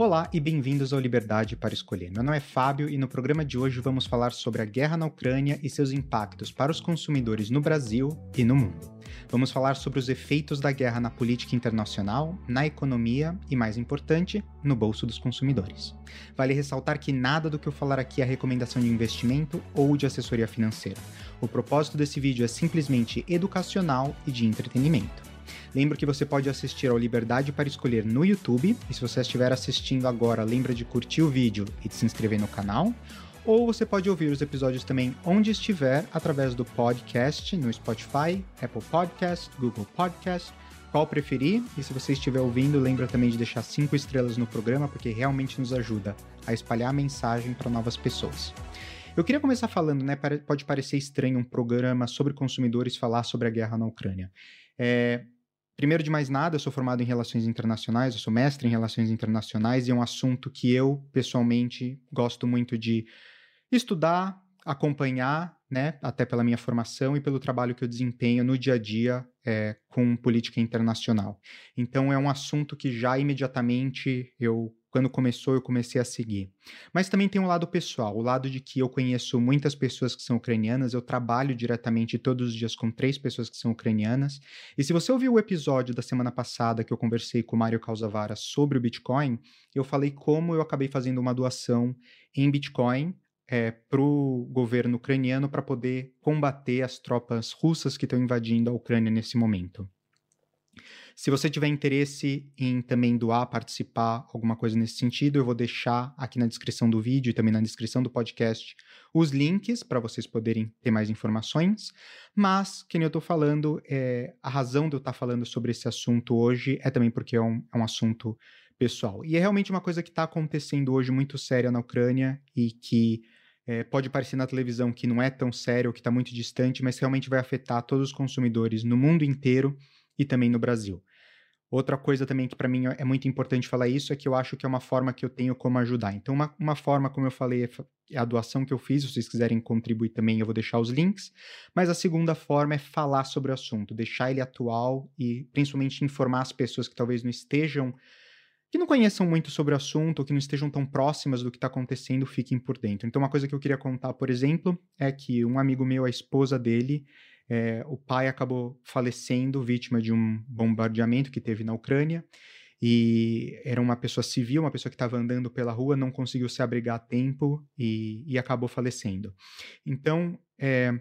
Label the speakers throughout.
Speaker 1: Olá e bem-vindos ao Liberdade para Escolher. Meu nome é Fábio e no programa de hoje vamos falar sobre a guerra na Ucrânia e seus impactos para os consumidores no Brasil e no mundo. Vamos falar sobre os efeitos da guerra na política internacional, na economia e, mais importante, no bolso dos consumidores. Vale ressaltar que nada do que eu falar aqui é recomendação de investimento ou de assessoria financeira. O propósito desse vídeo é simplesmente educacional e de entretenimento. Lembro que você pode assistir ao Liberdade para Escolher no YouTube, e se você estiver assistindo agora, lembra de curtir o vídeo e de se inscrever no canal. Ou você pode ouvir os episódios também onde estiver, através do podcast, no Spotify, Apple Podcast, Google Podcast, qual preferir. E se você estiver ouvindo, lembra também de deixar cinco estrelas no programa, porque realmente nos ajuda a espalhar a mensagem para novas pessoas. Eu queria começar falando, né? Pode parecer estranho um programa sobre consumidores falar sobre a guerra na Ucrânia. É, Primeiro de mais nada, eu sou formado em Relações Internacionais, eu sou mestre em Relações Internacionais e é um assunto que eu, pessoalmente, gosto muito de estudar, acompanhar, né, até pela minha formação e pelo trabalho que eu desempenho no dia a dia é, com política internacional. Então, é um assunto que já imediatamente eu quando começou, eu comecei a seguir. Mas também tem um lado pessoal, o lado de que eu conheço muitas pessoas que são ucranianas, eu trabalho diretamente todos os dias com três pessoas que são ucranianas. E se você ouviu o episódio da semana passada que eu conversei com o Mário Causavara sobre o Bitcoin, eu falei como eu acabei fazendo uma doação em Bitcoin é, para o governo ucraniano para poder combater as tropas russas que estão invadindo a Ucrânia nesse momento. Se você tiver interesse em também doar, participar, alguma coisa nesse sentido, eu vou deixar aqui na descrição do vídeo e também na descrição do podcast os links para vocês poderem ter mais informações. Mas, que nem eu estou falando, é, a razão de eu estar tá falando sobre esse assunto hoje é também porque é um, é um assunto pessoal. E é realmente uma coisa que está acontecendo hoje muito séria na Ucrânia e que é, pode parecer na televisão que não é tão sério, que está muito distante, mas realmente vai afetar todos os consumidores no mundo inteiro e também no Brasil. Outra coisa também que para mim é muito importante falar isso é que eu acho que é uma forma que eu tenho como ajudar. Então, uma, uma forma, como eu falei, é a doação que eu fiz. Se vocês quiserem contribuir também, eu vou deixar os links. Mas a segunda forma é falar sobre o assunto, deixar ele atual e principalmente informar as pessoas que talvez não estejam, que não conheçam muito sobre o assunto, ou que não estejam tão próximas do que está acontecendo, fiquem por dentro. Então, uma coisa que eu queria contar, por exemplo, é que um amigo meu, a esposa dele, é, o pai acabou falecendo vítima de um bombardeamento que teve na Ucrânia. E era uma pessoa civil, uma pessoa que estava andando pela rua, não conseguiu se abrigar a tempo e, e acabou falecendo. Então, é,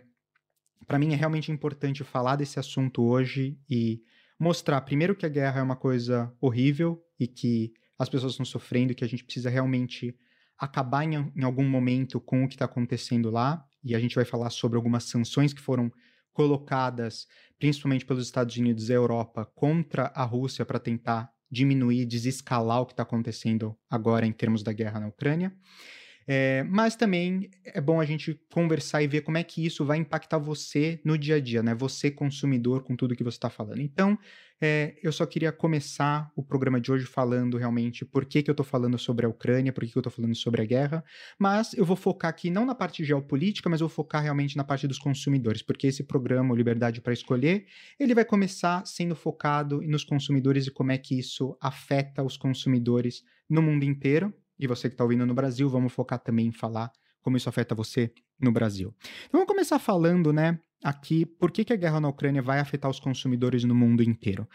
Speaker 1: para mim é realmente importante falar desse assunto hoje e mostrar, primeiro, que a guerra é uma coisa horrível e que as pessoas estão sofrendo, que a gente precisa realmente acabar em, em algum momento com o que está acontecendo lá. E a gente vai falar sobre algumas sanções que foram colocadas principalmente pelos Estados Unidos e Europa contra a Rússia para tentar diminuir, desescalar o que está acontecendo agora em termos da guerra na Ucrânia. É, mas também é bom a gente conversar e ver como é que isso vai impactar você no dia a dia, né? Você consumidor com tudo que você está falando. Então, é, eu só queria começar o programa de hoje falando realmente por que, que eu estou falando sobre a Ucrânia, por que, que eu estou falando sobre a guerra, mas eu vou focar aqui não na parte geopolítica, mas vou focar realmente na parte dos consumidores, porque esse programa, Liberdade para Escolher, ele vai começar sendo focado nos consumidores e como é que isso afeta os consumidores no mundo inteiro. E você que está ouvindo no Brasil, vamos focar também em falar como isso afeta você no Brasil. Então vamos começar falando, né, aqui por que, que a guerra na Ucrânia vai afetar os consumidores no mundo inteiro.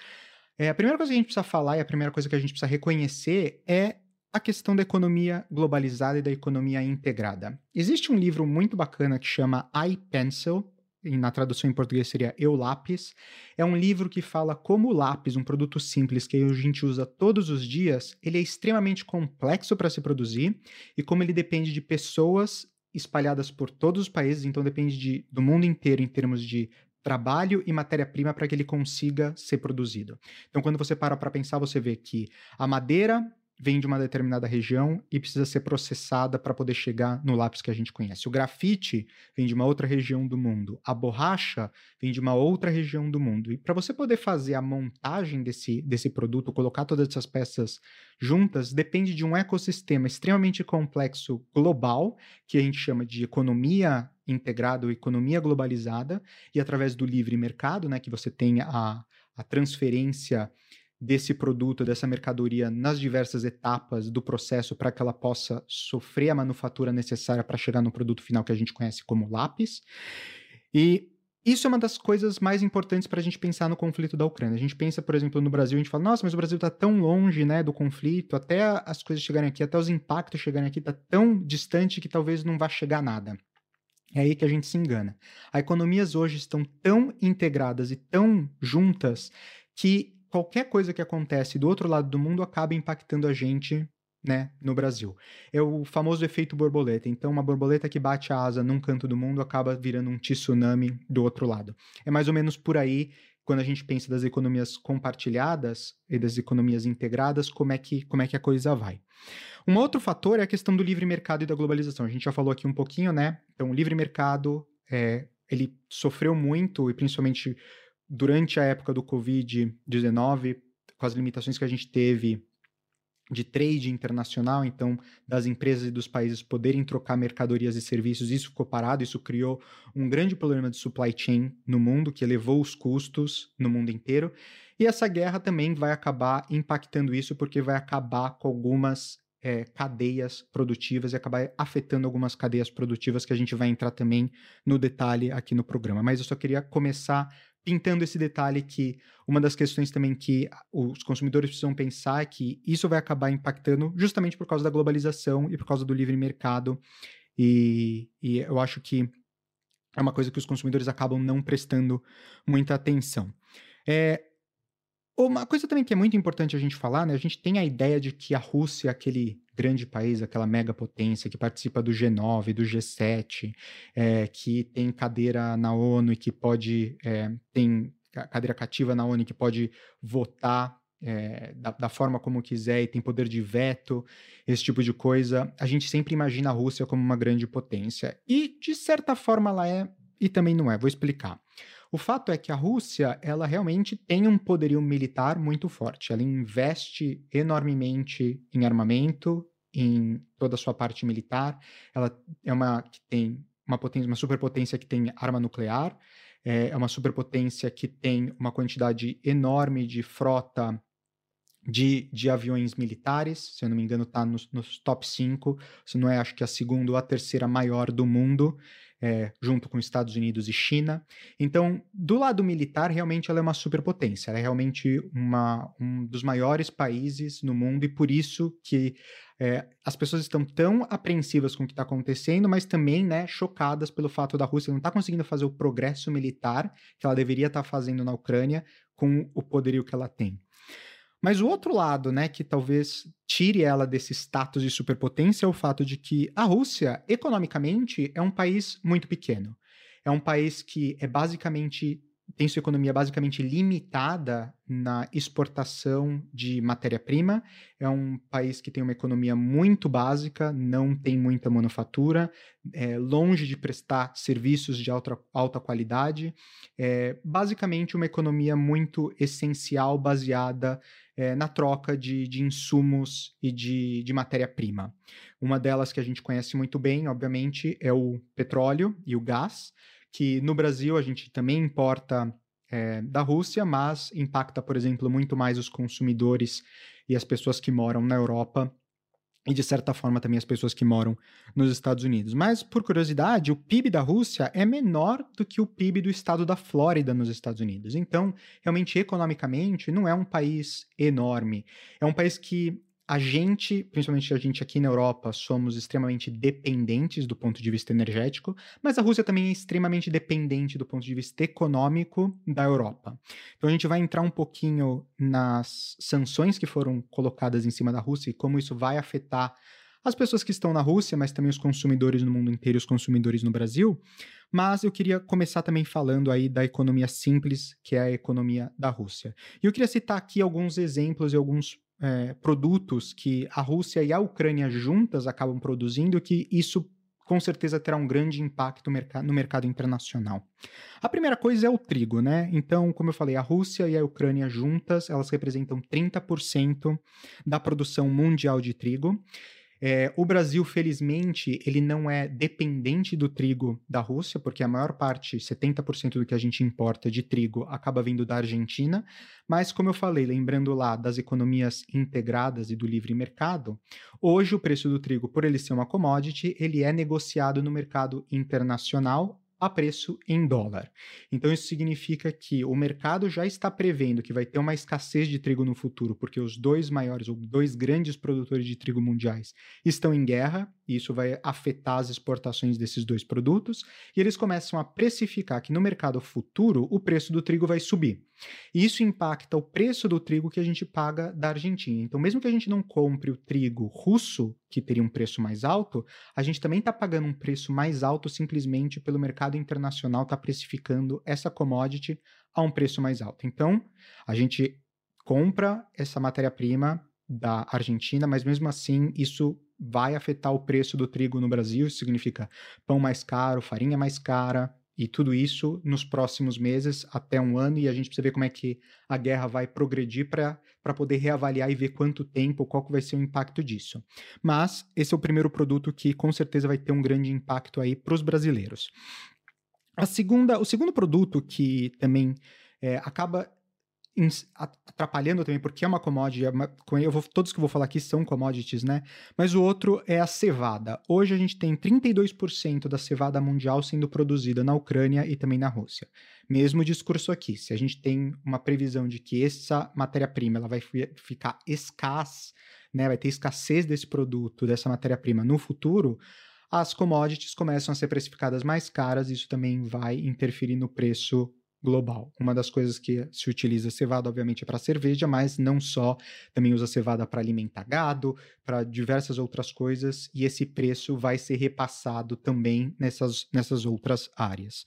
Speaker 1: É, a primeira coisa que a gente precisa falar e a primeira coisa que a gente precisa reconhecer é a questão da economia globalizada e da economia integrada. Existe um livro muito bacana que chama iPencil, e na tradução em português seria Eu Lápis. É um livro que fala como o lápis, um produto simples que a gente usa todos os dias, ele é extremamente complexo para se produzir e como ele depende de pessoas espalhadas por todos os países, então depende de, do mundo inteiro em termos de trabalho e matéria-prima para que ele consiga ser produzido. Então, quando você para para pensar, você vê que a madeira vem de uma determinada região e precisa ser processada para poder chegar no lápis que a gente conhece. O grafite vem de uma outra região do mundo. A borracha vem de uma outra região do mundo. E para você poder fazer a montagem desse, desse produto, colocar todas essas peças juntas, depende de um ecossistema extremamente complexo global, que a gente chama de economia integrada ou economia globalizada, e através do livre mercado, né, que você tem a, a transferência desse produto, dessa mercadoria nas diversas etapas do processo para que ela possa sofrer a manufatura necessária para chegar no produto final que a gente conhece como lápis. E isso é uma das coisas mais importantes para a gente pensar no conflito da Ucrânia. A gente pensa, por exemplo, no Brasil, a gente fala, nossa, mas o Brasil está tão longe né, do conflito, até as coisas chegarem aqui, até os impactos chegarem aqui, está tão distante que talvez não vá chegar nada. É aí que a gente se engana. As economias hoje estão tão integradas e tão juntas que qualquer coisa que acontece do outro lado do mundo acaba impactando a gente né, no Brasil. É o famoso efeito borboleta. Então, uma borboleta que bate a asa num canto do mundo acaba virando um tsunami do outro lado. É mais ou menos por aí quando a gente pensa das economias compartilhadas e das economias integradas, como é que, como é que a coisa vai. Um outro fator é a questão do livre mercado e da globalização. A gente já falou aqui um pouquinho, né? Então, o livre mercado, é, ele sofreu muito, e principalmente durante a época do Covid-19, com as limitações que a gente teve de trade internacional, então das empresas e dos países poderem trocar mercadorias e serviços, isso ficou parado, isso criou um grande problema de supply chain no mundo, que elevou os custos no mundo inteiro. E essa guerra também vai acabar impactando isso, porque vai acabar com algumas é, cadeias produtivas e acabar afetando algumas cadeias produtivas que a gente vai entrar também no detalhe aqui no programa. Mas eu só queria começar pintando esse detalhe que uma das questões também que os consumidores precisam pensar é que isso vai acabar impactando justamente por causa da globalização e por causa do livre mercado. E, e eu acho que é uma coisa que os consumidores acabam não prestando muita atenção. É, uma coisa também que é muito importante a gente falar, né? A gente tem a ideia de que a Rússia é aquele grande país, aquela mega potência que participa do G9, do G7, é, que tem cadeira na ONU e que pode é, tem cadeira cativa na ONU e que pode votar é, da, da, forma como quiser e tem poder de veto, esse tipo de coisa. A gente sempre imagina a Rússia como uma grande potência e de certa forma ela é e também não é. Vou explicar. O fato é que a Rússia, ela realmente tem um poderio militar muito forte. Ela investe enormemente em armamento, em toda a sua parte militar. Ela é uma que tem uma potência, uma superpotência que tem arma nuclear. É, é uma superpotência que tem uma quantidade enorme de frota de, de aviões militares, se eu não me engano, está nos, nos top 5, se não é, acho que a segunda ou a terceira maior do mundo é, junto com Estados Unidos e China. Então, do lado militar, realmente ela é uma superpotência. Ela é realmente uma, um dos maiores países no mundo e por isso que é, as pessoas estão tão apreensivas com o que está acontecendo, mas também né, chocadas pelo fato da Rússia não estar tá conseguindo fazer o progresso militar que ela deveria estar tá fazendo na Ucrânia com o poderio que ela tem. Mas o outro lado, né, que talvez tire ela desse status de superpotência é o fato de que a Rússia, economicamente, é um país muito pequeno. É um país que é basicamente tem sua economia basicamente limitada na exportação de matéria-prima. É um país que tem uma economia muito básica, não tem muita manufatura, é longe de prestar serviços de alta, alta qualidade. É basicamente uma economia muito essencial, baseada é, na troca de, de insumos e de, de matéria-prima. Uma delas que a gente conhece muito bem, obviamente, é o petróleo e o gás que no Brasil a gente também importa é, da Rússia, mas impacta, por exemplo, muito mais os consumidores e as pessoas que moram na Europa e, de certa forma, também as pessoas que moram nos Estados Unidos. Mas, por curiosidade, o PIB da Rússia é menor do que o PIB do estado da Flórida nos Estados Unidos. Então, realmente, economicamente, não é um país enorme. É um país que a gente, principalmente a gente aqui na Europa, somos extremamente dependentes do ponto de vista energético, mas a Rússia também é extremamente dependente do ponto de vista econômico da Europa. Então a gente vai entrar um pouquinho nas sanções que foram colocadas em cima da Rússia e como isso vai afetar as pessoas que estão na Rússia, mas também os consumidores no mundo inteiro, os consumidores no Brasil. Mas eu queria começar também falando aí da economia simples, que é a economia da Rússia. E eu queria citar aqui alguns exemplos e alguns é, produtos que a Rússia e a Ucrânia juntas acabam produzindo, que isso com certeza terá um grande impacto no mercado internacional. A primeira coisa é o trigo, né? Então, como eu falei, a Rússia e a Ucrânia juntas, elas representam 30% da produção mundial de trigo. É, o Brasil, felizmente, ele não é dependente do trigo da Rússia, porque a maior parte, 70% do que a gente importa de trigo, acaba vindo da Argentina. Mas, como eu falei, lembrando lá das economias integradas e do livre mercado, hoje o preço do trigo, por ele ser uma commodity, ele é negociado no mercado internacional a preço em dólar. Então, isso significa que o mercado já está prevendo que vai ter uma escassez de trigo no futuro, porque os dois maiores, ou dois grandes produtores de trigo mundiais estão em guerra, e isso vai afetar as exportações desses dois produtos, e eles começam a precificar que no mercado futuro o preço do trigo vai subir. E isso impacta o preço do trigo que a gente paga da Argentina. Então, mesmo que a gente não compre o trigo russo, que teria um preço mais alto, a gente também está pagando um preço mais alto simplesmente pelo mercado internacional estar tá precificando essa commodity a um preço mais alto. Então, a gente compra essa matéria-prima da Argentina, mas mesmo assim isso vai afetar o preço do trigo no Brasil, isso significa pão mais caro, farinha mais cara, e tudo isso nos próximos meses, até um ano, e a gente precisa ver como é que a guerra vai progredir para poder reavaliar e ver quanto tempo, qual que vai ser o impacto disso. Mas esse é o primeiro produto que com certeza vai ter um grande impacto aí para os brasileiros. A segunda, o segundo produto que também é, acaba atrapalhando também, porque é uma commodity, é eu vou, todos que eu vou falar aqui são commodities, né? Mas o outro é a cevada. Hoje a gente tem 32% da cevada mundial sendo produzida na Ucrânia e também na Rússia. Mesmo discurso aqui, se a gente tem uma previsão de que essa matéria-prima ela vai ficar escassa, né? Vai ter escassez desse produto, dessa matéria-prima no futuro, as commodities começam a ser precificadas mais caras, isso também vai interferir no preço global. Uma das coisas que se utiliza cevada, obviamente, é para cerveja, mas não só, também usa cevada para alimentar gado, para diversas outras coisas, e esse preço vai ser repassado também nessas, nessas outras áreas.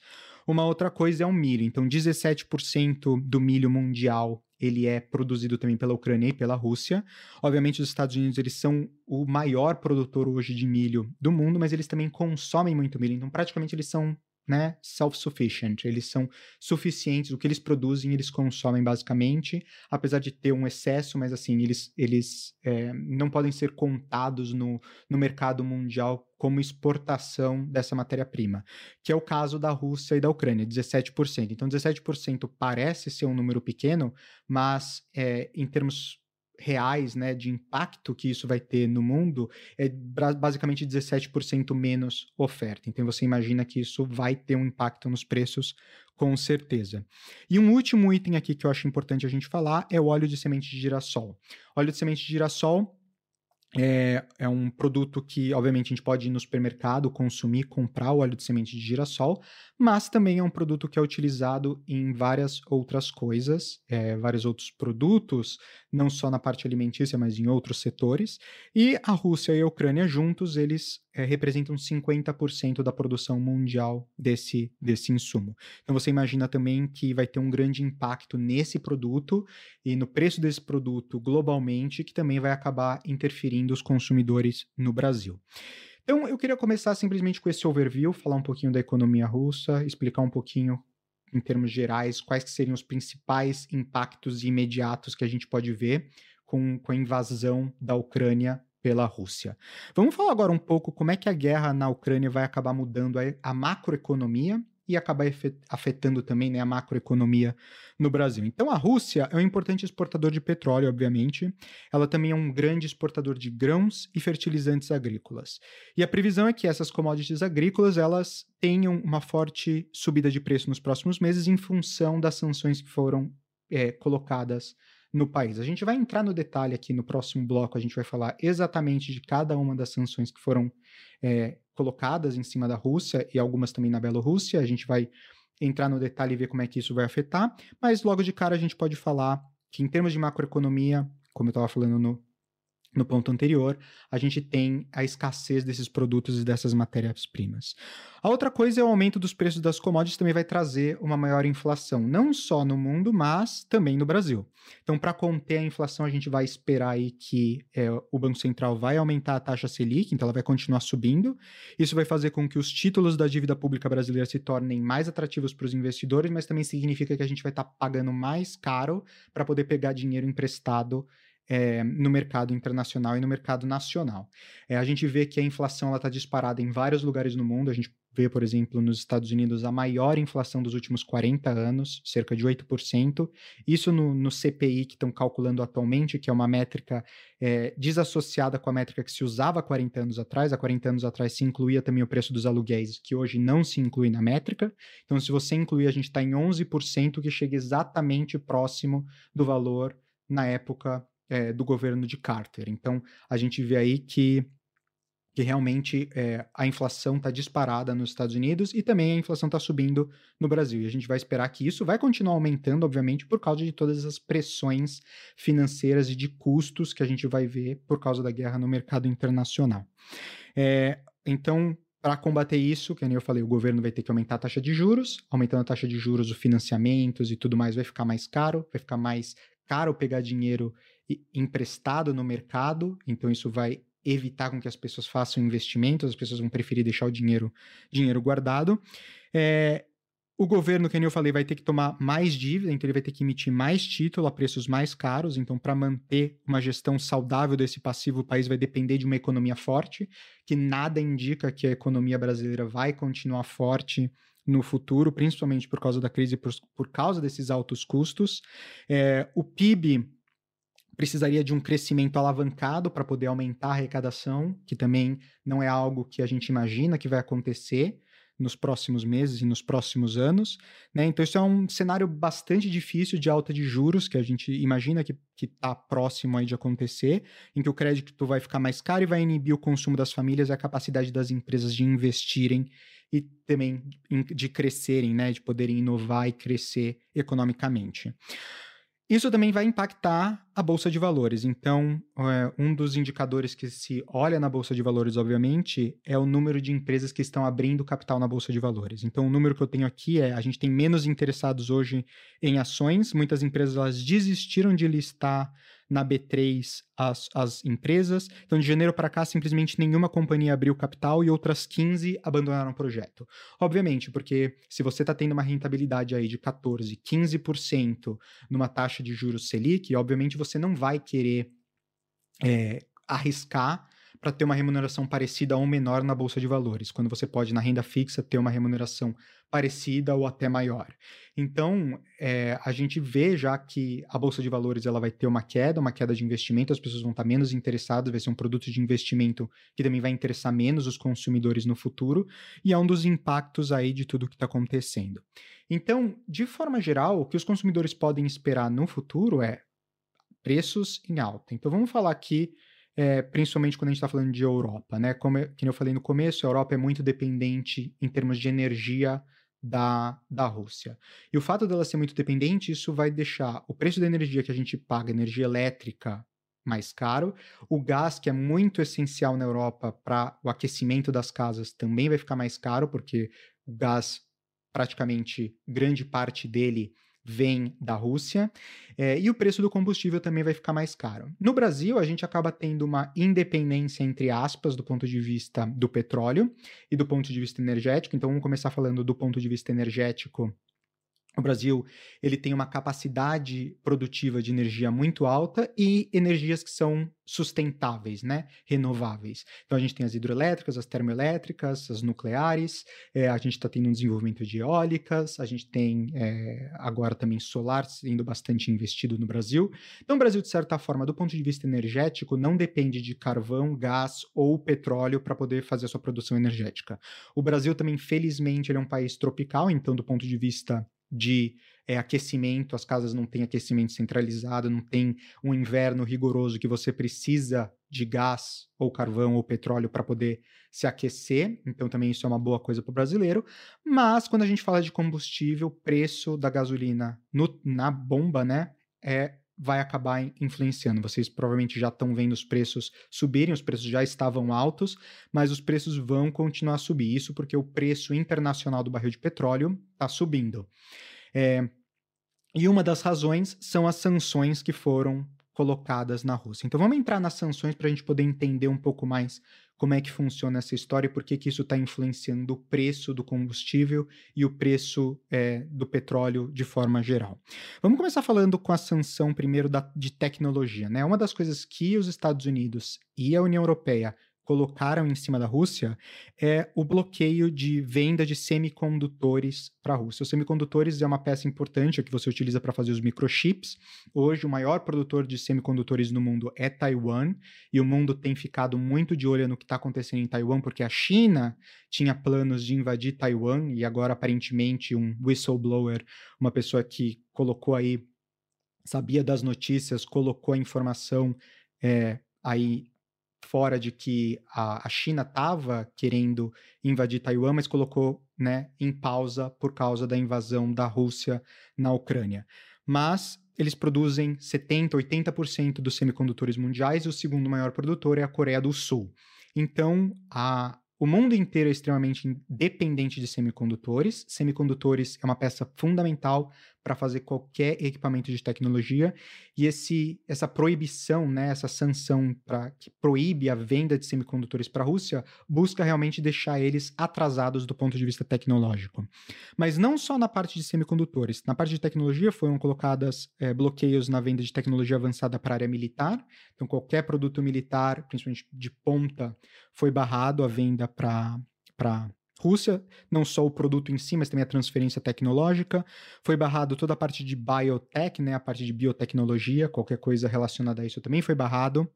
Speaker 1: Uma outra coisa é o milho. Então, 17% do milho mundial ele é produzido também pela Ucrânia e pela Rússia. Obviamente, os Estados Unidos eles são o maior produtor hoje de milho do mundo, mas eles também consomem muito milho. Então, praticamente, eles são né, self-sufficient, eles são suficientes, o que eles produzem eles consomem basicamente, apesar de ter um excesso, mas assim, eles, eles é, não podem ser contados no, no mercado mundial como exportação dessa matéria-prima, que é o caso da Rússia e da Ucrânia, 17%. Então, 17% parece ser um número pequeno, mas é, em termos reais, né, de impacto que isso vai ter no mundo, é basicamente 17% menos oferta. Então você imagina que isso vai ter um impacto nos preços com certeza. E um último item aqui que eu acho importante a gente falar é o óleo de semente de girassol. Óleo de semente de girassol é, é, um produto que, obviamente, a gente pode ir no supermercado, consumir, comprar o óleo de semente de girassol, mas também é um produto que é utilizado em várias outras coisas, é, vários outros produtos, não só na parte alimentícia, mas em outros setores. E a Rússia e a Ucrânia juntos, eles é, representam 50% da produção mundial desse, desse insumo. Então você imagina também que vai ter um grande impacto nesse produto e no preço desse produto globalmente, que também vai acabar interferindo dos consumidores no Brasil. Então, eu queria começar simplesmente com esse overview, falar um pouquinho da economia russa, explicar um pouquinho, em termos gerais, quais que seriam os principais impactos imediatos que a gente pode ver com, com a invasão da Ucrânia pela Rússia. Vamos falar agora um pouco como é que a guerra na Ucrânia vai acabar mudando a, a macroeconomia e acabar afetando também né, a macroeconomia no Brasil. Então, a Rússia é um importante exportador de petróleo, obviamente. Ela também é um grande exportador de grãos e fertilizantes agrícolas. E a previsão é que essas commodities agrícolas elas tenham uma forte subida de preço nos próximos meses em função das sanções que foram é, colocadas no país. A gente vai entrar no detalhe aqui no próximo bloco, a gente vai falar exatamente de cada uma das sanções que foram é, colocadas em cima da Rússia e algumas também na Bielorrússia. A gente vai entrar no detalhe e ver como é que isso vai afetar, mas logo de cara a gente pode falar que em termos de macroeconomia, como eu estava falando no no ponto anterior, a gente tem a escassez desses produtos e dessas matérias-primas. A outra coisa é o aumento dos preços das commodities também vai trazer uma maior inflação, não só no mundo, mas também no Brasil. Então, para conter a inflação, a gente vai esperar aí que é, o Banco Central vai aumentar a taxa Selic, então ela vai continuar subindo. Isso vai fazer com que os títulos da dívida pública brasileira se tornem mais atrativos para os investidores, mas também significa que a gente vai estar tá pagando mais caro para poder pegar dinheiro emprestado é, no mercado internacional e no mercado nacional. É, a gente vê que a inflação está disparada em vários lugares no mundo. A gente vê, por exemplo, nos Estados Unidos a maior inflação dos últimos 40 anos, cerca de 8%. Isso no, no CPI que estão calculando atualmente, que é uma métrica é, desassociada com a métrica que se usava há 40 anos atrás. Há 40 anos atrás se incluía também o preço dos aluguéis, que hoje não se inclui na métrica. Então, se você incluir, a gente está em 11%, que chega exatamente próximo do valor na época é, do governo de Carter. Então, a gente vê aí que que realmente é, a inflação está disparada nos Estados Unidos e também a inflação está subindo no Brasil. E a gente vai esperar que isso vai continuar aumentando, obviamente, por causa de todas as pressões financeiras e de custos que a gente vai ver por causa da guerra no mercado internacional. É, então, para combater isso, que nem eu falei, o governo vai ter que aumentar a taxa de juros, aumentando a taxa de juros, os financiamentos e tudo mais vai ficar mais caro, vai ficar mais caro pegar dinheiro emprestado no mercado, então isso vai evitar com que as pessoas façam investimentos, as pessoas vão preferir deixar o dinheiro, dinheiro guardado. É, o governo, que eu falei, vai ter que tomar mais dívida, então ele vai ter que emitir mais título a preços mais caros. Então, para manter uma gestão saudável desse passivo, o país vai depender de uma economia forte, que nada indica que a economia brasileira vai continuar forte no futuro, principalmente por causa da crise, por, por causa desses altos custos. É, o PIB precisaria de um crescimento alavancado para poder aumentar a arrecadação, que também não é algo que a gente imagina que vai acontecer nos próximos meses e nos próximos anos. Né? Então, isso é um cenário bastante difícil de alta de juros, que a gente imagina que está próximo aí de acontecer, em que o crédito vai ficar mais caro e vai inibir o consumo das famílias e a capacidade das empresas de investirem e também de crescerem, né? de poderem inovar e crescer economicamente. Isso também vai impactar a bolsa de valores. Então, é, um dos indicadores que se olha na bolsa de valores, obviamente, é o número de empresas que estão abrindo capital na bolsa de valores. Então, o número que eu tenho aqui é: a gente tem menos interessados hoje em ações. Muitas empresas elas desistiram de listar na B3 as, as empresas. Então, de janeiro para cá, simplesmente nenhuma companhia abriu capital e outras 15 abandonaram o projeto. Obviamente, porque se você está tendo uma rentabilidade aí de 14%, 15% numa taxa de juros Selic, obviamente você não vai querer é, arriscar para ter uma remuneração parecida ou menor na bolsa de valores, quando você pode na renda fixa ter uma remuneração parecida ou até maior. Então, é, a gente vê já que a bolsa de valores ela vai ter uma queda, uma queda de investimento, as pessoas vão estar menos interessadas, vai ser um produto de investimento que também vai interessar menos os consumidores no futuro, e é um dos impactos aí de tudo que está acontecendo. Então, de forma geral, o que os consumidores podem esperar no futuro é preços em alta. Então, vamos falar aqui é, principalmente quando a gente está falando de Europa, né? Como eu, como eu falei no começo, a Europa é muito dependente em termos de energia da, da Rússia. E o fato dela ser muito dependente, isso vai deixar o preço da energia que a gente paga, energia elétrica, mais caro. O gás, que é muito essencial na Europa para o aquecimento das casas, também vai ficar mais caro, porque o gás, praticamente grande parte dele vem da Rússia, é, e o preço do combustível também vai ficar mais caro. No Brasil, a gente acaba tendo uma independência, entre aspas, do ponto de vista do petróleo e do ponto de vista energético. Então, vamos começar falando do ponto de vista energético o Brasil ele tem uma capacidade produtiva de energia muito alta e energias que são sustentáveis, né? renováveis. Então a gente tem as hidroelétricas, as termoelétricas, as nucleares, é, a gente está tendo um desenvolvimento de eólicas, a gente tem é, agora também solar sendo bastante investido no Brasil. Então o Brasil, de certa forma, do ponto de vista energético, não depende de carvão, gás ou petróleo para poder fazer a sua produção energética. O Brasil também, felizmente, é um país tropical, então do ponto de vista de é, aquecimento, as casas não têm aquecimento centralizado, não tem um inverno rigoroso que você precisa de gás ou carvão ou petróleo para poder se aquecer, então também isso é uma boa coisa para o brasileiro. Mas quando a gente fala de combustível, o preço da gasolina no, na bomba, né, é vai acabar influenciando. Vocês provavelmente já estão vendo os preços subirem, os preços já estavam altos, mas os preços vão continuar a subir. Isso porque o preço internacional do barril de petróleo está subindo. É, e uma das razões são as sanções que foram colocadas na Rússia. Então vamos entrar nas sanções para a gente poder entender um pouco mais como é que funciona essa história e por que, que isso está influenciando o preço do combustível e o preço é, do petróleo de forma geral. Vamos começar falando com a sanção primeiro da, de tecnologia. Né? Uma das coisas que os Estados Unidos e a União Europeia colocaram em cima da Rússia é o bloqueio de venda de semicondutores para a Rússia. Os semicondutores é uma peça importante que você utiliza para fazer os microchips. Hoje, o maior produtor de semicondutores no mundo é Taiwan, e o mundo tem ficado muito de olho no que está acontecendo em Taiwan, porque a China tinha planos de invadir Taiwan, e agora, aparentemente, um whistleblower, uma pessoa que colocou aí, sabia das notícias, colocou a informação é, aí fora de que a, a China estava querendo invadir Taiwan, mas colocou né, em pausa por causa da invasão da Rússia na Ucrânia. Mas eles produzem 70, 80% dos semicondutores mundiais e o segundo maior produtor é a Coreia do Sul. Então, a, o mundo inteiro é extremamente dependente de semicondutores. Semicondutores é uma peça fundamental para fazer qualquer equipamento de tecnologia e esse, essa proibição, né, essa sanção para que proíbe a venda de semicondutores para a Rússia, busca realmente deixar eles atrasados do ponto de vista tecnológico. Mas não só na parte de semicondutores, na parte de tecnologia foram colocadas é, bloqueios na venda de tecnologia avançada para a área militar. Então qualquer produto militar, principalmente de ponta, foi barrado a venda para para Rússia, não só o produto em si, mas também a transferência tecnológica. Foi barrado toda a parte de biotech, né, a parte de biotecnologia, qualquer coisa relacionada a isso também foi barrado.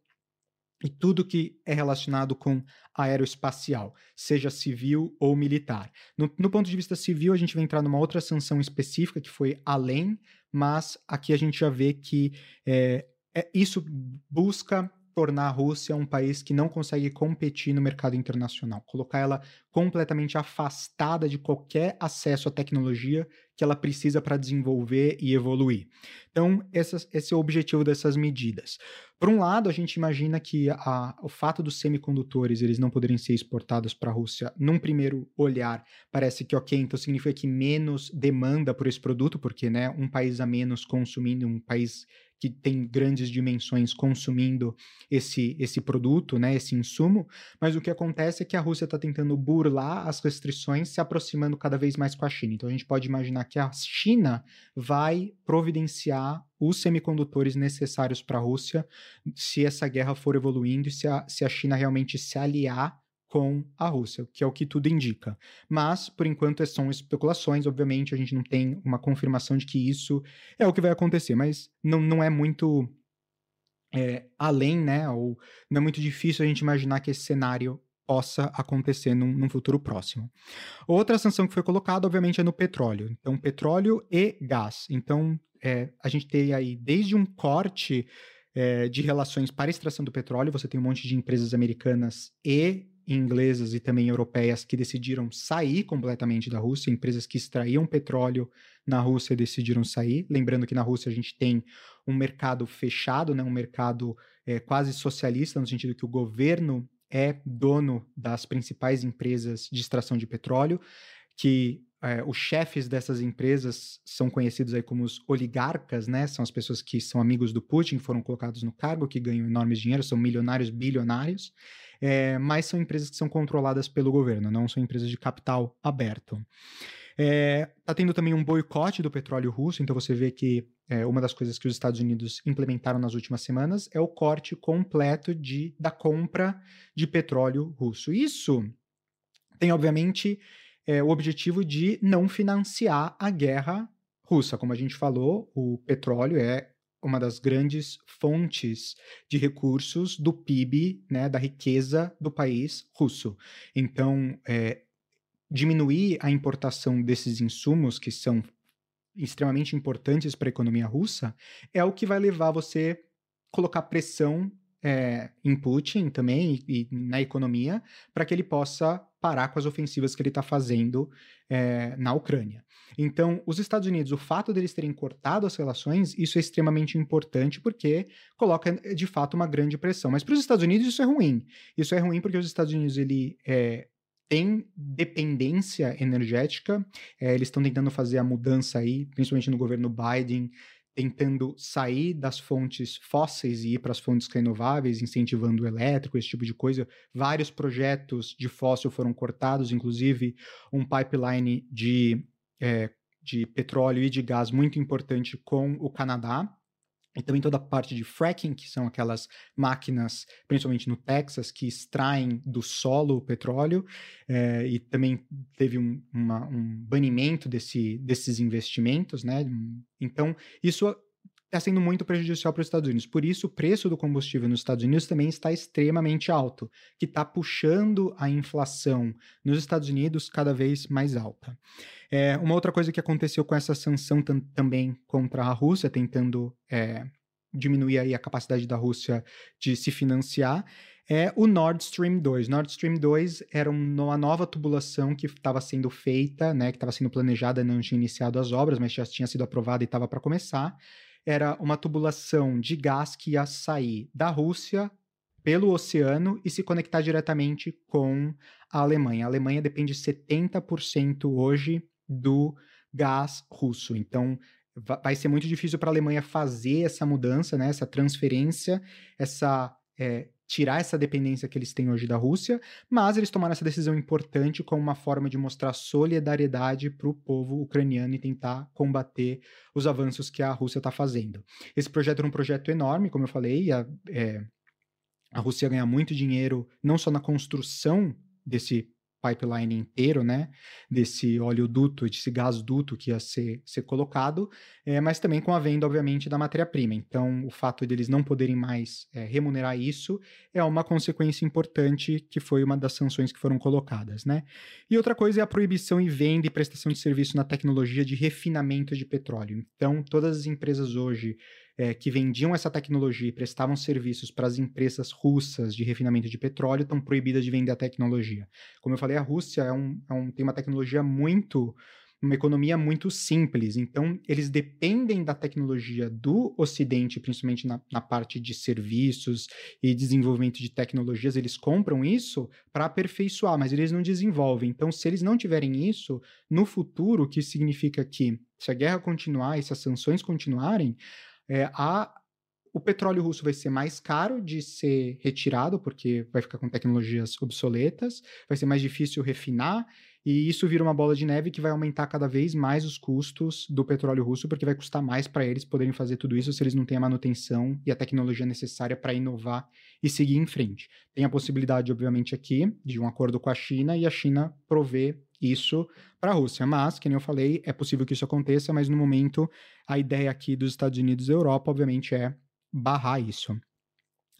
Speaker 1: E tudo que é relacionado com aeroespacial, seja civil ou militar. No, no ponto de vista civil, a gente vai entrar numa outra sanção específica que foi além, mas aqui a gente já vê que é, é, isso busca tornar a Rússia um país que não consegue competir no mercado internacional, colocar ela completamente afastada de qualquer acesso à tecnologia que ela precisa para desenvolver e evoluir. Então, essa, esse é o objetivo dessas medidas. Por um lado, a gente imagina que a, o fato dos semicondutores eles não poderem ser exportados para a Rússia, num primeiro olhar, parece que ok, então significa que menos demanda por esse produto, porque né, um país a menos consumindo, um país que tem grandes dimensões consumindo esse, esse produto, né, esse insumo, mas o que acontece é que a Rússia está tentando burlar as restrições, se aproximando cada vez mais com a China. Então a gente pode imaginar que a China vai providenciar os semicondutores necessários para a Rússia se essa guerra for evoluindo e se a, se a China realmente se aliar com a Rússia, que é o que tudo indica. Mas, por enquanto, são especulações, obviamente, a gente não tem uma confirmação de que isso é o que vai acontecer, mas não, não é muito é, além, né? Ou não é muito difícil a gente imaginar que esse cenário possa acontecer num, num, futuro próximo. Outra sanção que foi colocada, obviamente, é no petróleo. Então, petróleo e gás. Então, é, a gente tem aí desde um corte é, de relações para extração do petróleo, você tem um monte de empresas americanas e inglesas e também europeias que decidiram sair completamente da Rússia, empresas que extraíam petróleo na Rússia decidiram sair. Lembrando que na Rússia a gente tem um mercado fechado, né, um mercado é, quase socialista, no sentido que o governo é dono das principais empresas de extração de petróleo, que é, os chefes dessas empresas são conhecidos aí como os oligarcas, né? São as pessoas que são amigos do Putin, foram colocados no cargo, que ganham enormes dinheiro, são milionários, bilionários é, mas são empresas que são controladas pelo governo, não são empresas de capital aberto. É, tá tendo também um boicote do petróleo russo, então você vê que é, uma das coisas que os Estados Unidos implementaram nas últimas semanas é o corte completo de, da compra de petróleo russo. Isso tem, obviamente, é, o objetivo de não financiar a guerra russa. Como a gente falou, o petróleo é uma das grandes fontes de recursos do PIB, né, da riqueza do país russo. Então, é, diminuir a importação desses insumos que são extremamente importantes para a economia russa é o que vai levar você colocar pressão é, em Putin também e, e na economia para que ele possa parar com as ofensivas que ele está fazendo é, na Ucrânia. Então, os Estados Unidos, o fato deles terem cortado as relações, isso é extremamente importante porque coloca de fato uma grande pressão. Mas para os Estados Unidos isso é ruim. Isso é ruim porque os Estados Unidos ele é, tem dependência energética. É, eles estão tentando fazer a mudança aí, principalmente no governo Biden, tentando sair das fontes fósseis e ir para as fontes renováveis, incentivando o elétrico, esse tipo de coisa. Vários projetos de fóssil foram cortados, inclusive um pipeline de, é, de petróleo e de gás muito importante com o Canadá, e também toda a parte de fracking, que são aquelas máquinas, principalmente no Texas, que extraem do solo o petróleo, é, e também teve um, uma, um banimento desse, desses investimentos, né? Então, isso está sendo muito prejudicial para os Estados Unidos. Por isso, o preço do combustível nos Estados Unidos também está extremamente alto, que está puxando a inflação nos Estados Unidos cada vez mais alta. É, uma outra coisa que aconteceu com essa sanção também contra a Rússia, tentando é, diminuir aí a capacidade da Rússia de se financiar, é o Nord Stream 2. Nord Stream 2 era uma nova tubulação que estava sendo feita, né, que estava sendo planejada, não tinha iniciado as obras, mas já tinha sido aprovada e estava para começar era uma tubulação de gás que ia sair da Rússia pelo oceano e se conectar diretamente com a Alemanha. A Alemanha depende 70% hoje do gás russo. Então, vai ser muito difícil para a Alemanha fazer essa mudança, né, essa transferência, essa é, tirar essa dependência que eles têm hoje da Rússia, mas eles tomaram essa decisão importante como uma forma de mostrar solidariedade para o povo ucraniano e tentar combater os avanços que a Rússia está fazendo. Esse projeto era um projeto enorme, como eu falei, a, é, a Rússia ganha muito dinheiro não só na construção desse pipeline inteiro, né, desse oleoduto, desse gasoduto que ia ser, ser colocado, é, mas também com a venda, obviamente, da matéria-prima. Então, o fato deles não poderem mais é, remunerar isso é uma consequência importante que foi uma das sanções que foram colocadas, né. E outra coisa é a proibição e venda e prestação de serviço na tecnologia de refinamento de petróleo. Então, todas as empresas hoje é, que vendiam essa tecnologia e prestavam serviços para as empresas russas de refinamento de petróleo estão proibidas de vender a tecnologia. Como eu falei, a Rússia é um, é um, tem uma tecnologia muito uma economia muito simples. Então, eles dependem da tecnologia do Ocidente, principalmente na, na parte de serviços e desenvolvimento de tecnologias. Eles compram isso para aperfeiçoar, mas eles não desenvolvem. Então, se eles não tiverem isso, no futuro, o que significa que, se a guerra continuar e se as sanções continuarem, é, a, o petróleo russo vai ser mais caro de ser retirado, porque vai ficar com tecnologias obsoletas, vai ser mais difícil refinar, e isso vira uma bola de neve que vai aumentar cada vez mais os custos do petróleo russo, porque vai custar mais para eles poderem fazer tudo isso se eles não têm a manutenção e a tecnologia necessária para inovar e seguir em frente. Tem a possibilidade, obviamente, aqui de um acordo com a China e a China prover isso para a Rússia. Mas, que nem eu falei, é possível que isso aconteça, mas no momento a ideia aqui dos Estados Unidos e Europa, obviamente, é barrar isso.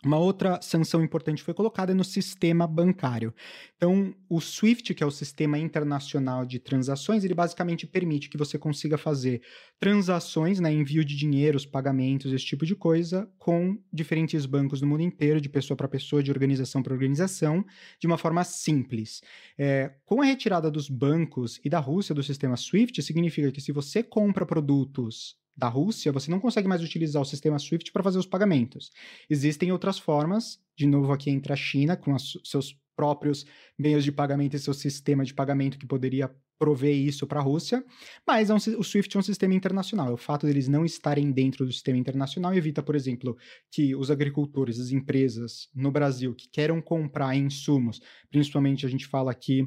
Speaker 1: Uma outra sanção importante foi colocada no sistema bancário. Então, o SWIFT, que é o Sistema Internacional de Transações, ele basicamente permite que você consiga fazer transações, né, envio de dinheiros, pagamentos, esse tipo de coisa, com diferentes bancos no mundo inteiro, de pessoa para pessoa, de organização para organização, de uma forma simples. É, com a retirada dos bancos e da Rússia do sistema SWIFT, significa que se você compra produtos da Rússia, você não consegue mais utilizar o sistema SWIFT para fazer os pagamentos. Existem outras formas, de novo aqui entre a China, com seus próprios meios de pagamento e seu sistema de pagamento que poderia prover isso para a Rússia, mas é um, o SWIFT é um sistema internacional. O fato deles não estarem dentro do sistema internacional evita, por exemplo, que os agricultores, as empresas no Brasil que queiram comprar insumos, principalmente a gente fala aqui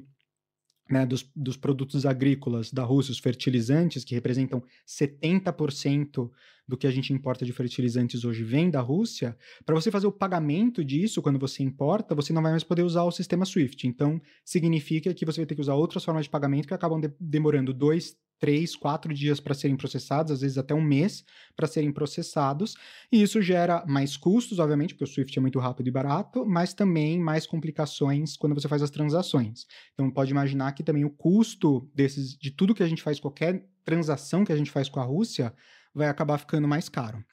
Speaker 1: né, dos, dos, produtos agrícolas da Rússia, os fertilizantes, que representam 70% do que a gente importa de fertilizantes hoje vem da Rússia, para você fazer o pagamento disso quando você importa, você não vai mais poder usar o sistema SWIFT. Então, significa que você vai ter que usar outras formas de pagamento que acabam de demorando dois, três, quatro dias para serem processados, às vezes até um mês para serem processados, e isso gera mais custos, obviamente, porque o Swift é muito rápido e barato, mas também mais complicações quando você faz as transações. Então pode imaginar que também o custo desses, de tudo que a gente faz, qualquer transação que a gente faz com a Rússia, vai acabar ficando mais caro.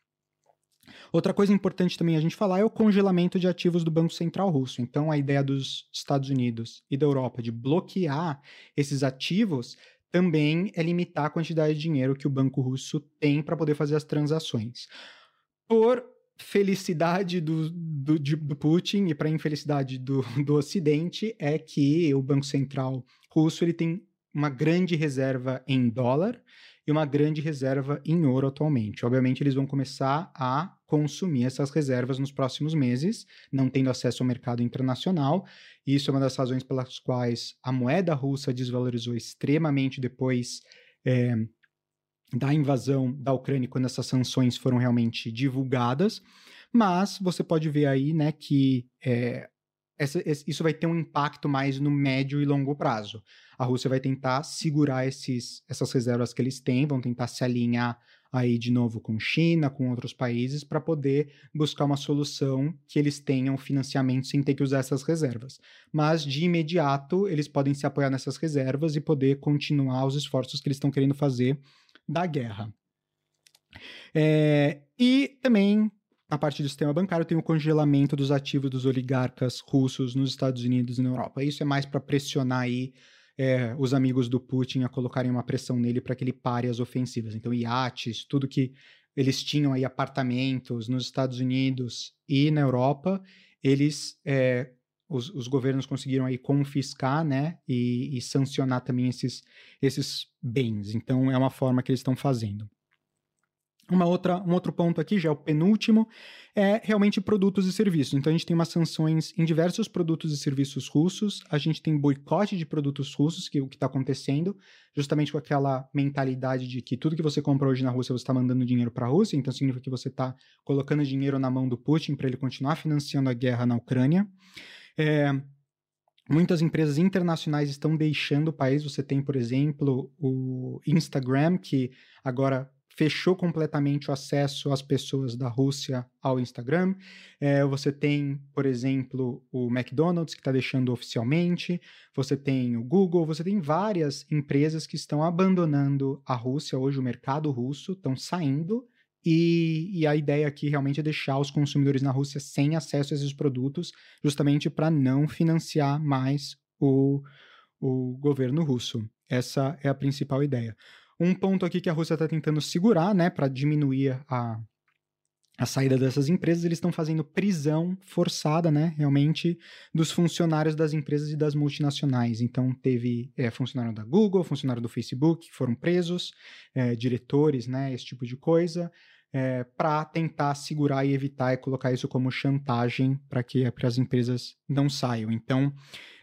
Speaker 1: Outra coisa importante também a gente falar é o congelamento de ativos do Banco Central Russo. Então, a ideia dos Estados Unidos e da Europa de bloquear esses ativos também é limitar a quantidade de dinheiro que o banco russo tem para poder fazer as transações. Por felicidade do, do, do Putin e para infelicidade do, do Ocidente é que o Banco Central russo ele tem uma grande reserva em dólar e uma grande reserva em ouro atualmente. Obviamente, eles vão começar a consumir essas reservas nos próximos meses, não tendo acesso ao mercado internacional. Isso é uma das razões pelas quais a moeda russa desvalorizou extremamente depois é, da invasão da Ucrânia, quando essas sanções foram realmente divulgadas. Mas você pode ver aí né, que é, essa, isso vai ter um impacto mais no médio e longo prazo. A Rússia vai tentar segurar esses, essas reservas que eles têm, vão tentar se alinhar aí de novo com China, com outros países, para poder buscar uma solução que eles tenham financiamento sem ter que usar essas reservas. Mas de imediato eles podem se apoiar nessas reservas e poder continuar os esforços que eles estão querendo fazer da guerra. É, e também na parte do sistema bancário tem o congelamento dos ativos dos oligarcas russos nos Estados Unidos e na Europa. Isso é mais para pressionar aí é, os amigos do Putin a colocarem uma pressão nele para que ele pare as ofensivas. Então, iates, tudo que eles tinham aí, apartamentos nos Estados Unidos e na Europa, eles, é, os, os, governos conseguiram aí confiscar, né, e, e sancionar também esses, esses bens. Então, é uma forma que eles estão fazendo. Uma outra, um outro ponto aqui, já é o penúltimo, é realmente produtos e serviços. Então a gente tem umas sanções em diversos produtos e serviços russos, a gente tem boicote de produtos russos, que é o que está acontecendo, justamente com aquela mentalidade de que tudo que você compra hoje na Rússia você está mandando dinheiro para a Rússia, então significa que você está colocando dinheiro na mão do Putin para ele continuar financiando a guerra na Ucrânia. É, Muitas empresas internacionais estão deixando o país. Você tem, por exemplo, o Instagram, que agora fechou completamente o acesso às pessoas da Rússia ao Instagram. É, você tem, por exemplo, o McDonald's, que está deixando oficialmente, você tem o Google, você tem várias empresas que estão abandonando a Rússia hoje, o mercado russo, estão saindo. E, e, a ideia aqui realmente é deixar os consumidores na Rússia sem acesso a esses produtos, justamente para não financiar mais o, o governo russo. Essa é a principal ideia. Um ponto aqui que a Rússia está tentando segurar, né, para diminuir a, a saída dessas empresas, eles estão fazendo prisão forçada, né, realmente, dos funcionários das empresas e das multinacionais. Então, teve é, funcionário da Google, funcionário do Facebook que foram presos, é, diretores, né, esse tipo de coisa, é, para tentar segurar e evitar e colocar isso como chantagem para que as empresas não saiam. Então,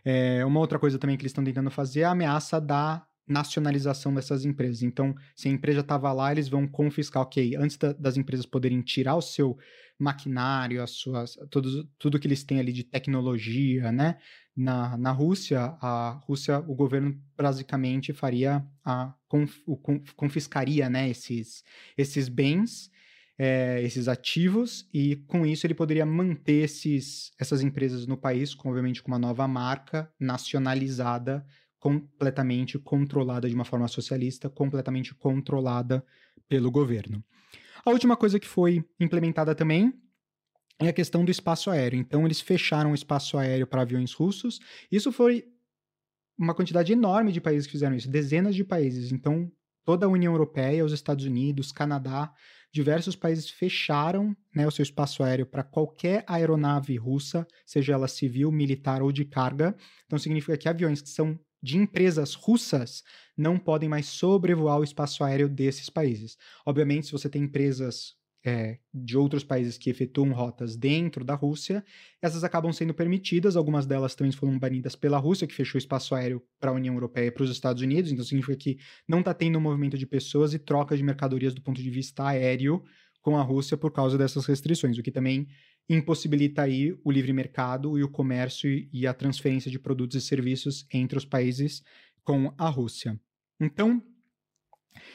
Speaker 1: é, uma outra coisa também que eles estão tentando fazer é a ameaça da nacionalização dessas empresas. Então, se a empresa estava lá, eles vão confiscar, ok, antes da, das empresas poderem tirar o seu maquinário, as suas, tudo, que eles têm ali de tecnologia, né? Na, na Rússia, a Rússia, o governo basicamente faria a conf, o, confiscaria, né, esses, esses bens, é, esses ativos, e com isso ele poderia manter esses, essas empresas no país, com, obviamente com uma nova marca nacionalizada completamente controlada de uma forma socialista, completamente controlada pelo governo. A última coisa que foi implementada também é a questão do espaço aéreo. Então, eles fecharam o espaço aéreo para aviões russos. Isso foi uma quantidade enorme de países que fizeram isso, dezenas de países. Então, toda a União Europeia, os Estados Unidos, Canadá, diversos países fecharam né, o seu espaço aéreo para qualquer aeronave russa, seja ela civil, militar ou de carga. Então, significa que aviões que são de empresas russas não podem mais sobrevoar o espaço aéreo desses países. Obviamente, se você tem empresas é, de outros países que efetuam rotas dentro da Rússia, essas acabam sendo permitidas. Algumas delas também foram banidas pela Rússia, que fechou o espaço aéreo para a União Europeia e para os Estados Unidos. Então, significa que não está tendo movimento de pessoas e troca de mercadorias do ponto de vista aéreo com a Rússia por causa dessas restrições, o que também impossibilita aí o livre mercado e o comércio e a transferência de produtos e serviços entre os países com a Rússia. Então,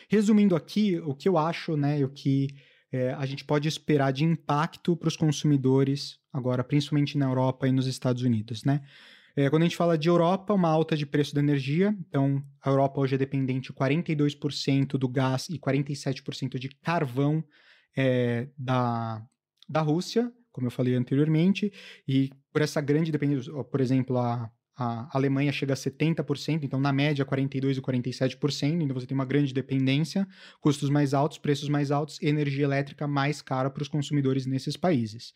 Speaker 1: resumindo aqui, o que eu acho, né, o que é, a gente pode esperar de impacto para os consumidores agora, principalmente na Europa e nos Estados Unidos, né? É, quando a gente fala de Europa, uma alta de preço da energia, então a Europa hoje é dependente 42% do gás e 47% de carvão é, da, da Rússia, como eu falei anteriormente, e por essa grande dependência, por exemplo, a, a Alemanha chega a 70%, então na média 42% e 47%, então você tem uma grande dependência, custos mais altos, preços mais altos, energia elétrica mais cara para os consumidores nesses países.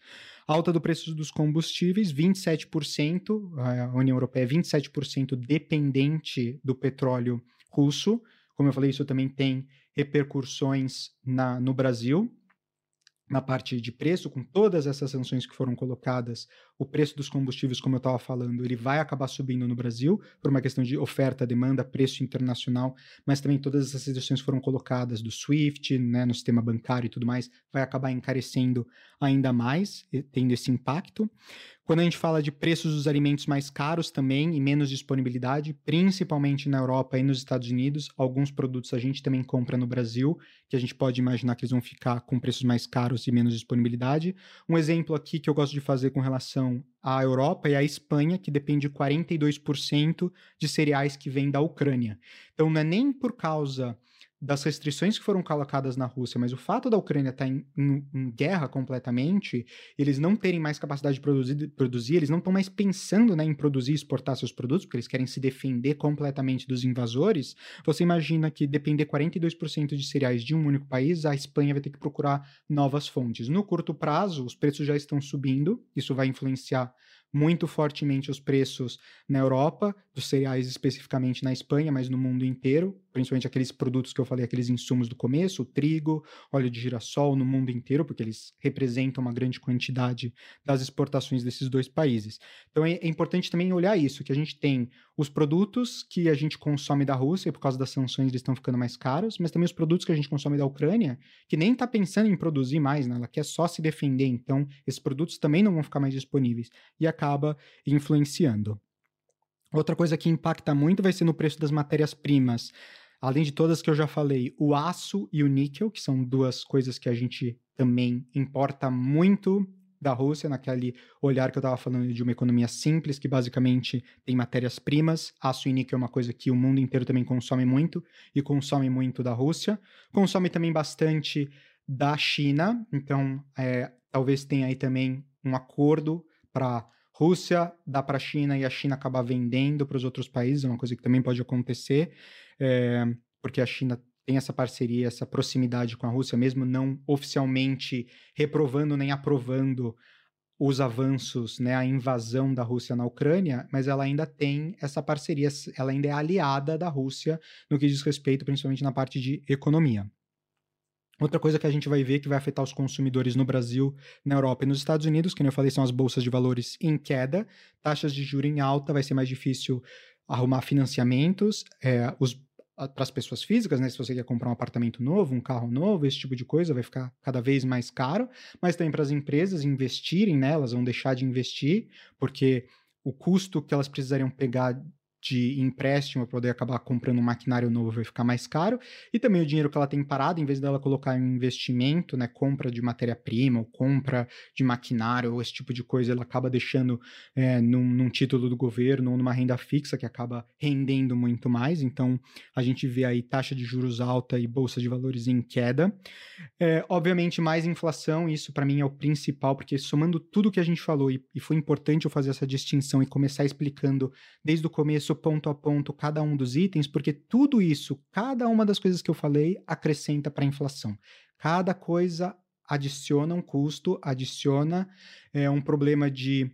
Speaker 1: Alta do preço dos combustíveis, 27%, a União Europeia é 27% dependente do petróleo russo, como eu falei, isso também tem repercussões na, no Brasil, na parte de preço, com todas essas sanções que foram colocadas, o preço dos combustíveis, como eu estava falando, ele vai acabar subindo no Brasil, por uma questão de oferta, demanda, preço internacional, mas também todas essas restrições foram colocadas do SWIFT, né, no sistema bancário e tudo mais, vai acabar encarecendo ainda mais, tendo esse impacto. Quando a gente fala de preços dos alimentos mais caros também e menos disponibilidade, principalmente na Europa e nos Estados Unidos, alguns produtos a gente também compra no Brasil, que a gente pode imaginar que eles vão ficar com preços mais caros e menos disponibilidade. Um exemplo aqui que eu gosto de fazer com relação à Europa e à Espanha, que depende de 42% de cereais que vêm da Ucrânia. Então não é nem por causa das restrições que foram colocadas na Rússia, mas o fato da Ucrânia estar tá em, em, em guerra completamente, eles não terem mais capacidade de produzir, produzir eles não estão mais pensando né, em produzir e exportar seus produtos, porque eles querem se defender completamente dos invasores. Você imagina que depender 42% de cereais de um único país, a Espanha vai ter que procurar novas fontes. No curto prazo, os preços já estão subindo, isso vai influenciar muito fortemente os preços na Europa, dos cereais especificamente na Espanha, mas no mundo inteiro, principalmente aqueles produtos que eu falei, aqueles insumos do começo, o trigo, óleo de girassol no mundo inteiro, porque eles representam uma grande quantidade das exportações desses dois países. Então é, é importante também olhar isso, que a gente tem os produtos que a gente consome da Rússia, por causa das sanções eles estão ficando mais caros, mas também os produtos que a gente consome da Ucrânia, que nem está pensando em produzir mais, né? ela quer só se defender, então esses produtos também não vão ficar mais disponíveis. E acaba influenciando. Outra coisa que impacta muito vai ser no preço das matérias-primas. Além de todas que eu já falei, o aço e o níquel, que são duas coisas que a gente também importa muito da Rússia, naquele olhar que eu estava falando de uma economia simples, que basicamente tem matérias-primas. Aço e níquel é uma coisa que o mundo inteiro também consome muito, e consome muito da Rússia. Consome também bastante da China, então é, talvez tenha aí também um acordo para Rússia dá para a China e a China acaba vendendo para os outros países, é uma coisa que também pode acontecer, é, porque a China tem essa parceria, essa proximidade com a Rússia, mesmo não oficialmente reprovando nem aprovando os avanços, né, a invasão da Rússia na Ucrânia, mas ela ainda tem essa parceria, ela ainda é aliada da Rússia no que diz respeito principalmente na parte de economia. Outra coisa que a gente vai ver que vai afetar os consumidores no Brasil, na Europa e nos Estados Unidos, que eu falei, são as bolsas de valores em queda, taxas de juros em alta, vai ser mais difícil arrumar financiamentos, é, para as pessoas físicas, né? Se você quer comprar um apartamento novo, um carro novo, esse tipo de coisa vai ficar cada vez mais caro, mas também para as empresas investirem nelas, vão deixar de investir, porque o custo que elas precisariam pegar de empréstimo para poder acabar comprando um maquinário novo vai ficar mais caro, e também o dinheiro que ela tem parado, em vez dela colocar em investimento, né, compra de matéria-prima, ou compra de maquinário, ou esse tipo de coisa, ela acaba deixando é, num, num, título do governo ou numa renda fixa que acaba rendendo muito mais, então a gente vê aí taxa de juros alta e bolsa de valores em queda. É, obviamente, mais inflação, isso para mim é o principal, porque somando tudo que a gente falou, e, e foi importante eu fazer essa distinção e começar explicando desde o começo ponto a ponto cada um dos itens, porque tudo isso, cada uma das coisas que eu falei, acrescenta para a inflação. Cada coisa adiciona um custo, adiciona é, um problema de,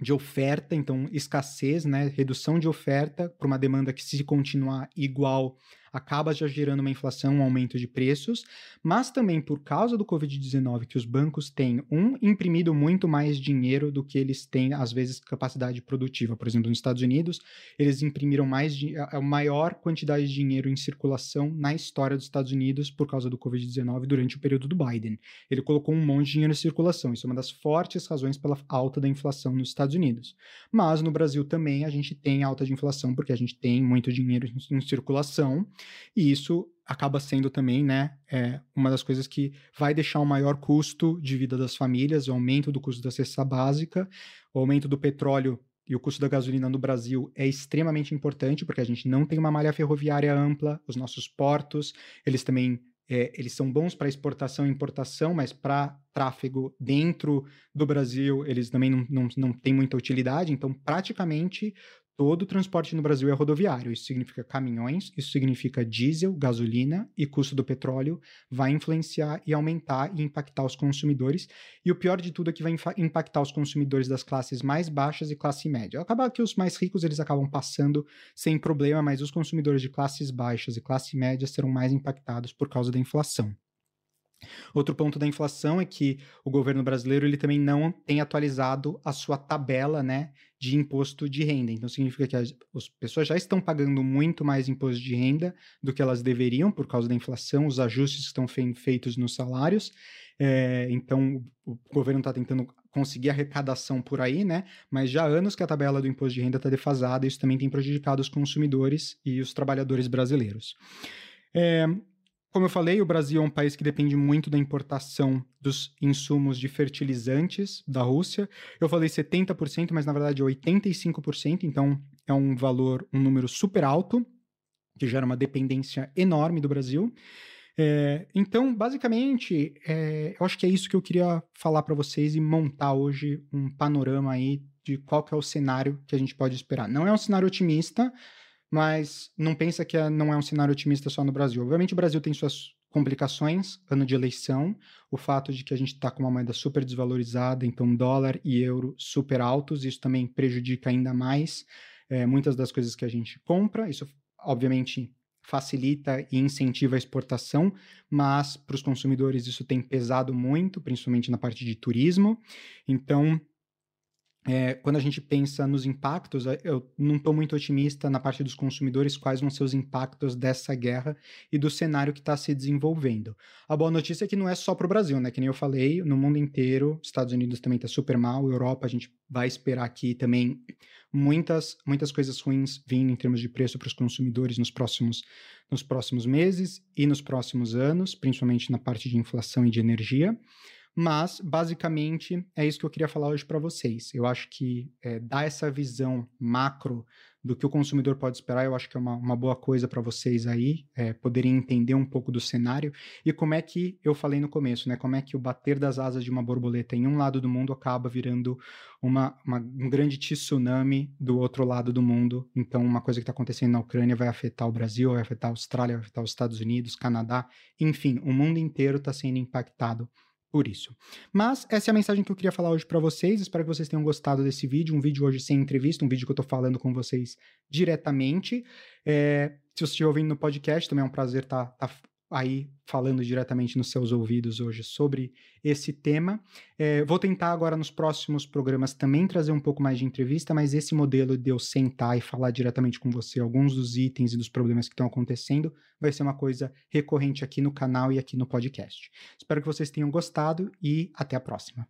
Speaker 1: de oferta, então escassez, né, redução de oferta para uma demanda que se continuar igual acaba já gerando uma inflação, um aumento de preços, mas também por causa do Covid-19, que os bancos têm, um, imprimido muito mais dinheiro do que eles têm, às vezes, capacidade produtiva. Por exemplo, nos Estados Unidos, eles imprimiram mais a maior quantidade de dinheiro em circulação na história dos Estados Unidos por causa do Covid-19 durante o período do Biden. Ele colocou um monte de dinheiro em circulação. Isso é uma das fortes razões pela alta da inflação nos Estados Unidos. Mas no Brasil também a gente tem alta de inflação porque a gente tem muito dinheiro em circulação e isso acaba sendo também, né, é, uma das coisas que vai deixar um maior custo de vida das famílias, o aumento do custo da cesta básica, o aumento do petróleo e o custo da gasolina no Brasil é extremamente importante, porque a gente não tem uma malha ferroviária ampla, os nossos portos, eles também é, eles são bons para exportação e importação, mas para tráfego dentro do Brasil, eles também não, não, não têm muita utilidade. Então, praticamente, todo o transporte no Brasil é rodoviário. Isso significa caminhões, isso significa diesel, gasolina e custo do petróleo vai influenciar e aumentar e impactar os consumidores. E o pior de tudo é que vai impactar os consumidores das classes mais baixas e classe média. Acaba que os mais ricos eles acabam passando sem problema, mas os consumidores de classes baixas e classe média serão mais impactados por causa da inflação. Outro ponto da inflação é que o governo brasileiro ele também não tem atualizado a sua tabela né, de imposto de renda. Então, significa que as, as, pessoas já estão pagando muito mais imposto de renda do que elas deveriam por causa da inflação, os ajustes que estão feitos nos salários. É, então, o, o governo está tentando conseguir arrecadação por aí, né? Mas já há anos que a tabela do imposto de renda está defasada, e isso também tem prejudicado os consumidores e os trabalhadores brasileiros. É, como eu falei, o Brasil é um país que depende muito da importação dos insumos de fertilizantes da Rússia. Eu falei 70%, mas na verdade é 85%, então é um valor, um número super alto, que gera uma dependência enorme do Brasil. É, então, basicamente, é, eu acho que é isso que eu queria falar para vocês e montar hoje um panorama aí de qual que é o cenário que a gente pode esperar. Não é um cenário otimista, mas não pensa que é, não é um cenário otimista só no Brasil. Obviamente, o Brasil tem suas complicações, ano de eleição, o fato de que a gente está com uma moeda super desvalorizada, então dólar e euro super altos, isso também prejudica ainda mais é, muitas das coisas que a gente compra, isso obviamente facilita e incentiva a exportação, mas para os consumidores isso tem pesado muito, principalmente na parte de turismo, então é, quando a gente pensa nos impactos, é, eu não estou muito otimista na parte dos consumidores quais vão ser os impactos dessa guerra e do cenário que está se desenvolvendo. A boa notícia é que não é só para o Brasil, né? Que nem eu falei, no mundo inteiro, Estados Unidos também está super mal, Europa a gente vai esperar aqui também muitas, muitas coisas ruins vindo em termos de preço para os consumidores nos próximos, nos próximos meses e nos próximos anos, principalmente na parte de inflação e de energia. Mas, basicamente, é isso que eu queria falar hoje para vocês. Eu acho que é, dar essa visão macro do que o consumidor pode esperar, eu acho que é uma, uma boa coisa para vocês aí, é, poderem entender um pouco do cenário e como é que, eu falei no começo, né, como é que o bater das asas de uma borboleta em um lado do mundo acaba virando uma, uma um grande tsunami do outro lado do mundo. Então, uma coisa que está acontecendo na Ucrânia vai afetar o Brasil, vai afetar a Austrália, vai afetar os Estados Unidos, Canadá, enfim, o mundo inteiro está sendo impactado por isso. Mas essa é a mensagem que eu queria falar hoje para vocês. Espero que vocês tenham gostado desse vídeo. Um vídeo hoje sem entrevista, um vídeo que eu estou falando com vocês diretamente. É, se você estiver ouvindo no podcast, também é um prazer estar tá, tá aí falando diretamente nos seus ouvidos hoje sobre esse tema. É, vou tentar agora nos próximos programas também trazer um pouco mais de entrevista, mas esse modelo de eu sentar e falar diretamente com você alguns dos itens e dos problemas que estão acontecendo vai ser uma coisa recorrente aqui no canal e aqui no podcast. Espero que vocês tenham gostado e até a próxima.